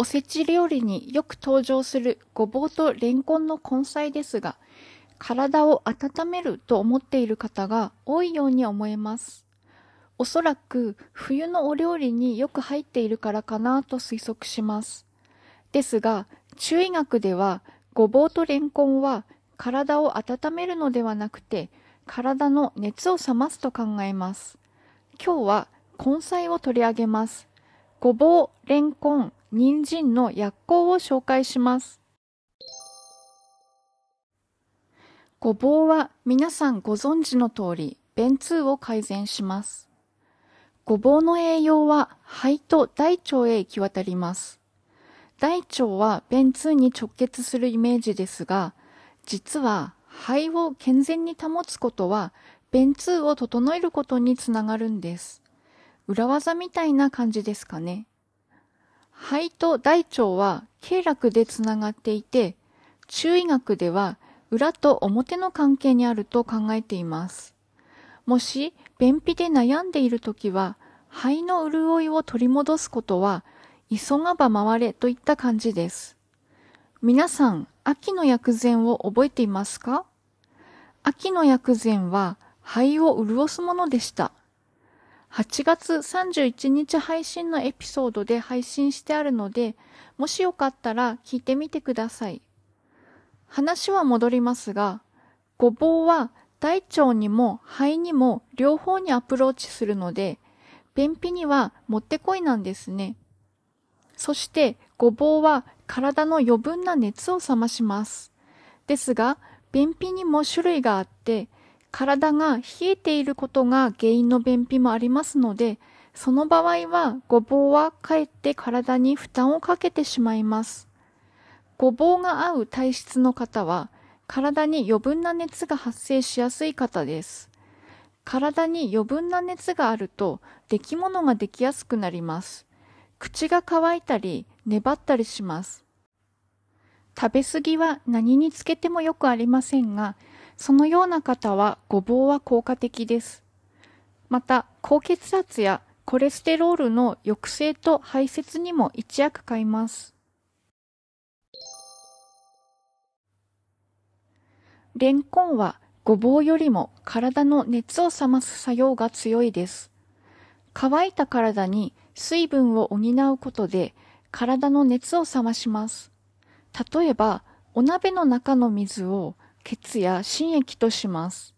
おせち料理によく登場するごぼうとレンコンの根菜ですが、体を温めると思っている方が多いように思えます。おそらく冬のお料理によく入っているからかなと推測します。ですが、中医学ではごぼうとレンコンは体を温めるのではなくて体の熱を冷ますと考えます。今日は根菜を取り上げます。ごぼう、レンコン、人参の薬効を紹介します。ごぼうは皆さんご存知の通り、便通を改善します。ごぼうの栄養は肺と大腸へ行き渡ります。大腸は便通に直結するイメージですが、実は肺を健全に保つことは便通を整えることにつながるんです。裏技みたいな感じですかね。肺と大腸は経絡でつながっていて、中医学では裏と表の関係にあると考えています。もし便秘で悩んでいるときは、肺の潤いを取り戻すことは、急がば回れといった感じです。皆さん、秋の薬膳を覚えていますか？秋の薬膳は肺を潤すものでした。8月31日配信のエピソードで配信してあるので、もしよかったら聞いてみてください。話は戻りますが、ごぼうは大腸にも肺にも両方にアプローチするので、便秘にはもってこいなんですね。そしてごぼうは体の余分な熱を冷まします。ですが、便秘にも種類があって、体が冷えていることが原因の便秘もありますので、その場合はごぼうはかえって体に負担をかけてしまいます。ごぼうが合う体質の方は、体に余分な熱が発生しやすい方です。体に余分な熱があると、出来物ができやすくなります。口が乾いたり、粘ったりします。食べ過ぎは何につけてもよくありませんが、そのような方はごぼうは効果的です。また、高血圧やコレステロールの抑制と排泄にも一役買います。レンコンはごぼうよりも体の熱を冷ます作用が強いです。乾いた体に水分を補うことで体の熱を冷まします。例えば、お鍋の中の水を血や心液とします。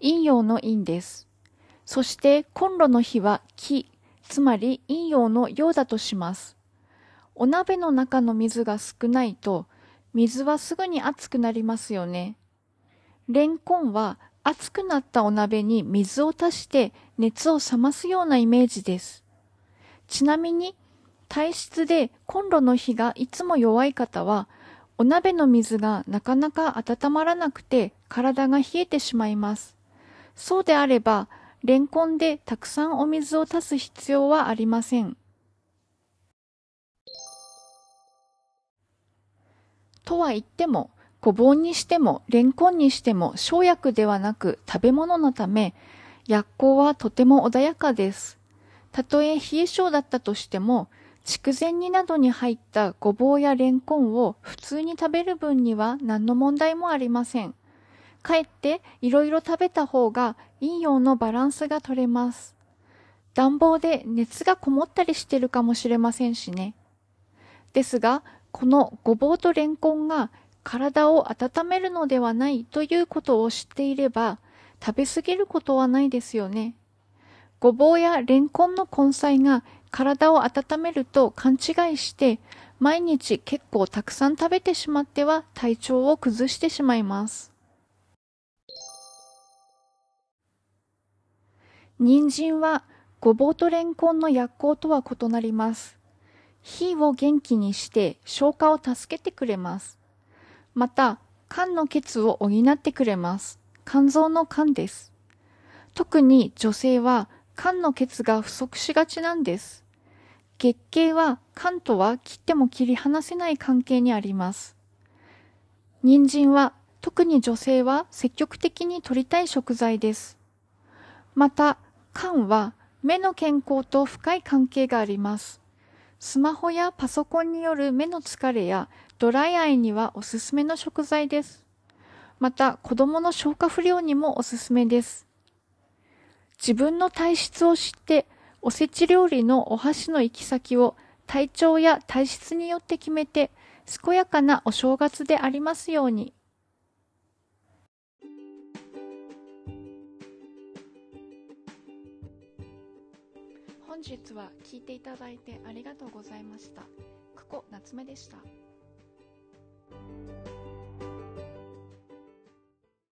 陰陽の陰です。そしてコンロの火は木、つまり陰陽の陽だとします。お鍋の中の水が少ないと、水はすぐに熱くなりますよね。レンコンは熱くなったお鍋に水を足して熱を冷ますようなイメージです。ちなみに、体質でコンロの火がいつも弱い方は、お鍋の水がなかなか温まらなくて体が冷えてしまいます。そうであれば、レンコンでたくさんお水を足す必要はありません。とは言っても、ごぼうにしてもレンコンにしても生薬ではなく食べ物のため、薬効はとても穏やかです。たとえ冷え性だったとしても、筑前煮などに入ったごぼうやレンコンを普通に食べる分には何の問題もありません。かえっていろいろ食べた方が陰陽のバランスが取れます。暖房で熱がこもったりしてるかもしれませんしね。ですが、このごぼうとレンコンが体を温めるのではないということを知っていれば、食べ過ぎることはないですよね。ごぼうやレンコンの根菜が体を温めると勘違いして、毎日結構たくさん食べてしまっては体調を崩してしまいます。人参はごぼうとレンコンの薬効とは異なります。火を元気にして消化を助けてくれます。また、肝の血を補ってくれます。肝臓の肝です。特に女性は肝の血が不足しがちなんです。月経は肝とは切っても切り離せない関係にあります。人参は特に女性は積極的に摂りたい食材です。また、肝は目の健康と深い関係があります。スマホやパソコンによる目の疲れやドライアイにはおすすめの食材です。また、子供の消化不良にもおすすめです。自分の体質を知って、おせち料理のお箸の行き先を体調や体質によって決めて、健やかなお正月でありますように。本日は聞いていただいてありがとうございました。久保夏目でした。